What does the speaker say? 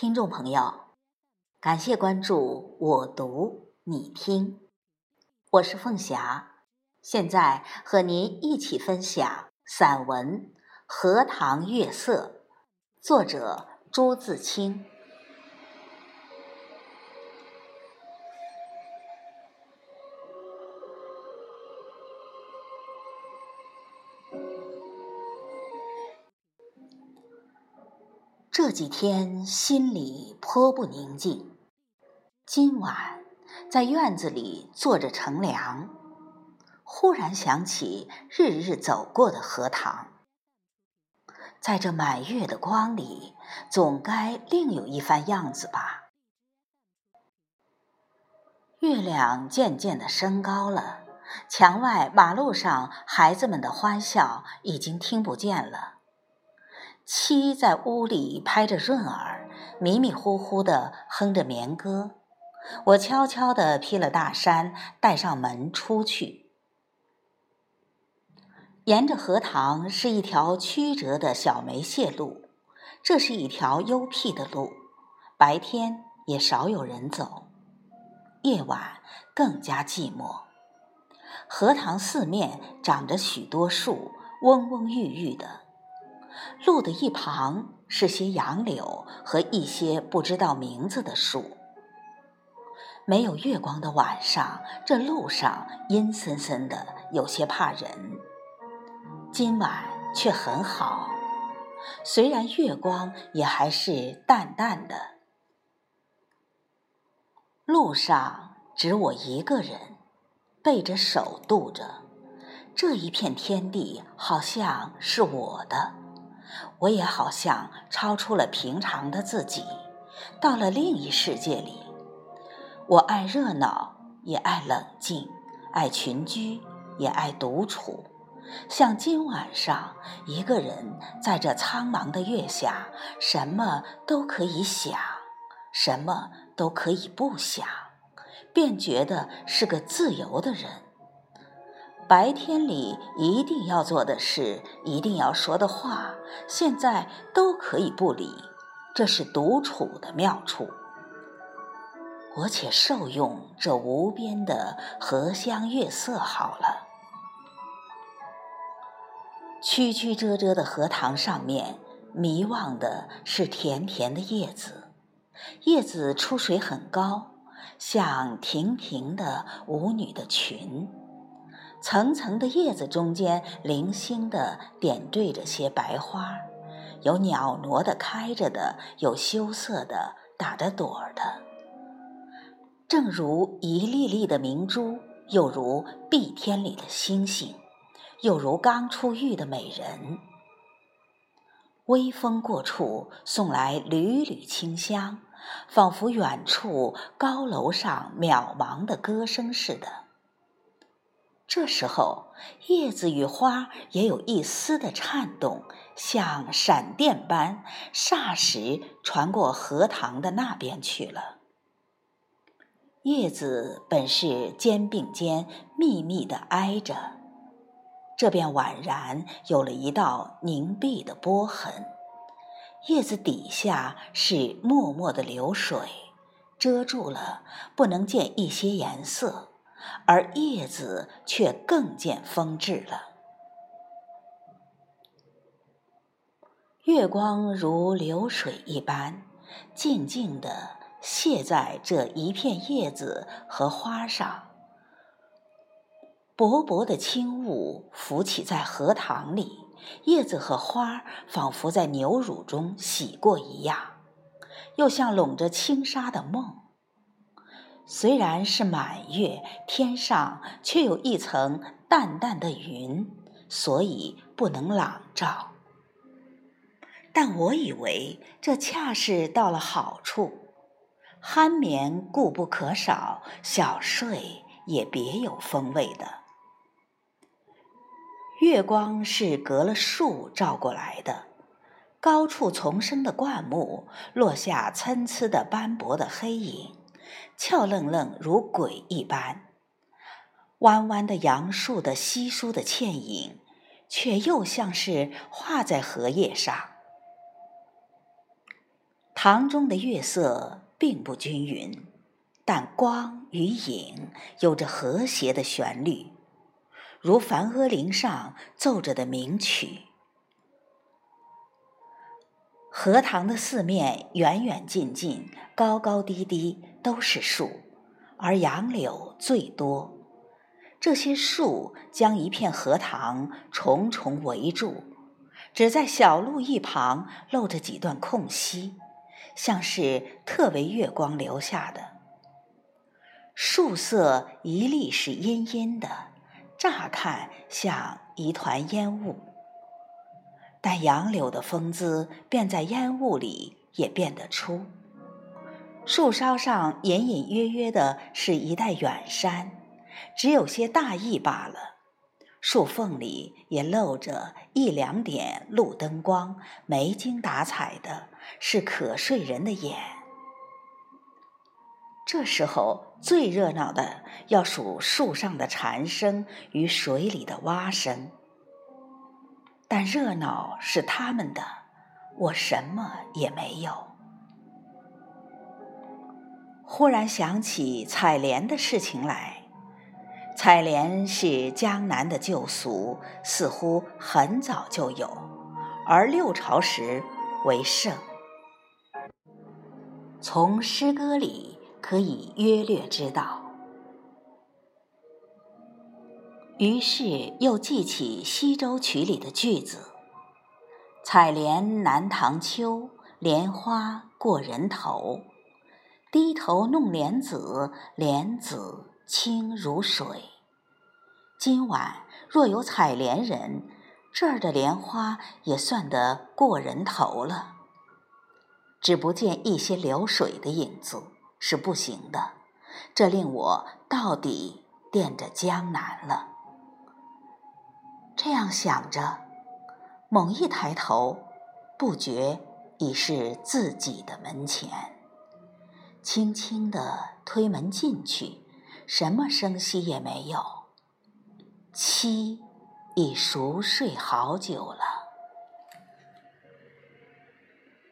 听众朋友，感谢关注我读你听，我是凤霞，现在和您一起分享散文《荷塘月色》，作者朱自清。这几天心里颇不宁静。今晚在院子里坐着乘凉，忽然想起日日走过的荷塘。在这满月的光里，总该另有一番样子吧。月亮渐渐的升高了，墙外马路上孩子们的欢笑已经听不见了。妻在屋里拍着闰儿，迷迷糊糊的哼着眠歌。我悄悄地披了大衫，带上门出去。沿着荷塘是一条曲折的小梅屑路，这是一条幽僻的路，白天也少有人走，夜晚更加寂寞。荷塘四面长着许多树，蓊蓊郁郁的。路的一旁是些杨柳和一些不知道名字的树。没有月光的晚上，这路上阴森森的，有些怕人。今晚却很好，虽然月光也还是淡淡的。路上只我一个人，背着手渡着，这一片天地好像是我的。我也好像超出了平常的自己，到了另一世界里。我爱热闹，也爱冷静；爱群居，也爱独处。像今晚上，一个人在这苍茫的月下，什么都可以想，什么都可以不想，便觉得是个自由的人。白天里一定要做的事，一定要说的话，现在都可以不理，这是独处的妙处。我且受用这无边的荷香月色好了。曲曲折折的荷塘上面，迷望的是甜甜的叶子，叶子出水很高，像亭亭的舞女的裙。层层的叶子中间，零星的点缀着些白花，有袅娜的开着的，有羞涩的打着朵儿的，正如一粒粒的明珠，又如碧天里的星星，又如刚出浴的美人。微风过处，送来缕缕清香，仿佛远处高楼上渺茫的歌声似的。这时候，叶子与花也有一丝的颤动，像闪电般，霎时传过荷塘的那边去了。叶子本是肩并肩密密的挨着，这便宛然有了一道凝碧的波痕。叶子底下是脉脉的流水，遮住了，不能见一些颜色。而叶子却更见风致了。月光如流水一般，静静地泻在这一片叶子和花上。薄薄的轻雾浮起在荷塘里，叶子和花仿佛在牛乳中洗过一样，又像笼着轻纱的梦。虽然是满月，天上却有一层淡淡的云，所以不能朗照。但我以为这恰是到了好处，酣眠固不可少，小睡也别有风味的。月光是隔了树照过来的，高处丛生的灌木落下参差的斑驳的黑影。俏愣愣如鬼一般，弯弯的杨树的稀疏的倩影，却又像是画在荷叶上。堂中的月色并不均匀，但光与影有着和谐的旋律，如梵阿铃上奏着的名曲。荷塘的四面远远近近、高高低低都是树，而杨柳最多。这些树将一片荷塘重重围住，只在小路一旁露着几段空隙，像是特为月光留下的。树色一粒是阴阴的，乍看像一团烟雾，但杨柳的风姿便在烟雾里也变得出。树梢上隐隐约约的是一带远山。只有些大意罢了，树缝里也露着一两点路灯光，没精打采的，是可睡人的眼。这时候最热闹的要数树上的蝉声与水里的蛙声，但热闹是他们的，我什么也没有。忽然想起采莲的事情来。采莲是江南的旧俗，似乎很早就有，而六朝时为盛。从诗歌里可以约略知道。于是又记起《西洲曲》里的句子：“采莲南塘秋，莲花过人头。低头弄莲子，莲子。”清如水。今晚若有采莲人，这儿的莲花也算得过人头了。只不见一些流水的影子，是不行的。这令我到底惦着江南了。这样想着，猛一抬头，不觉已是自己的门前。轻轻地推门进去。什么声息也没有，妻已熟睡好久了。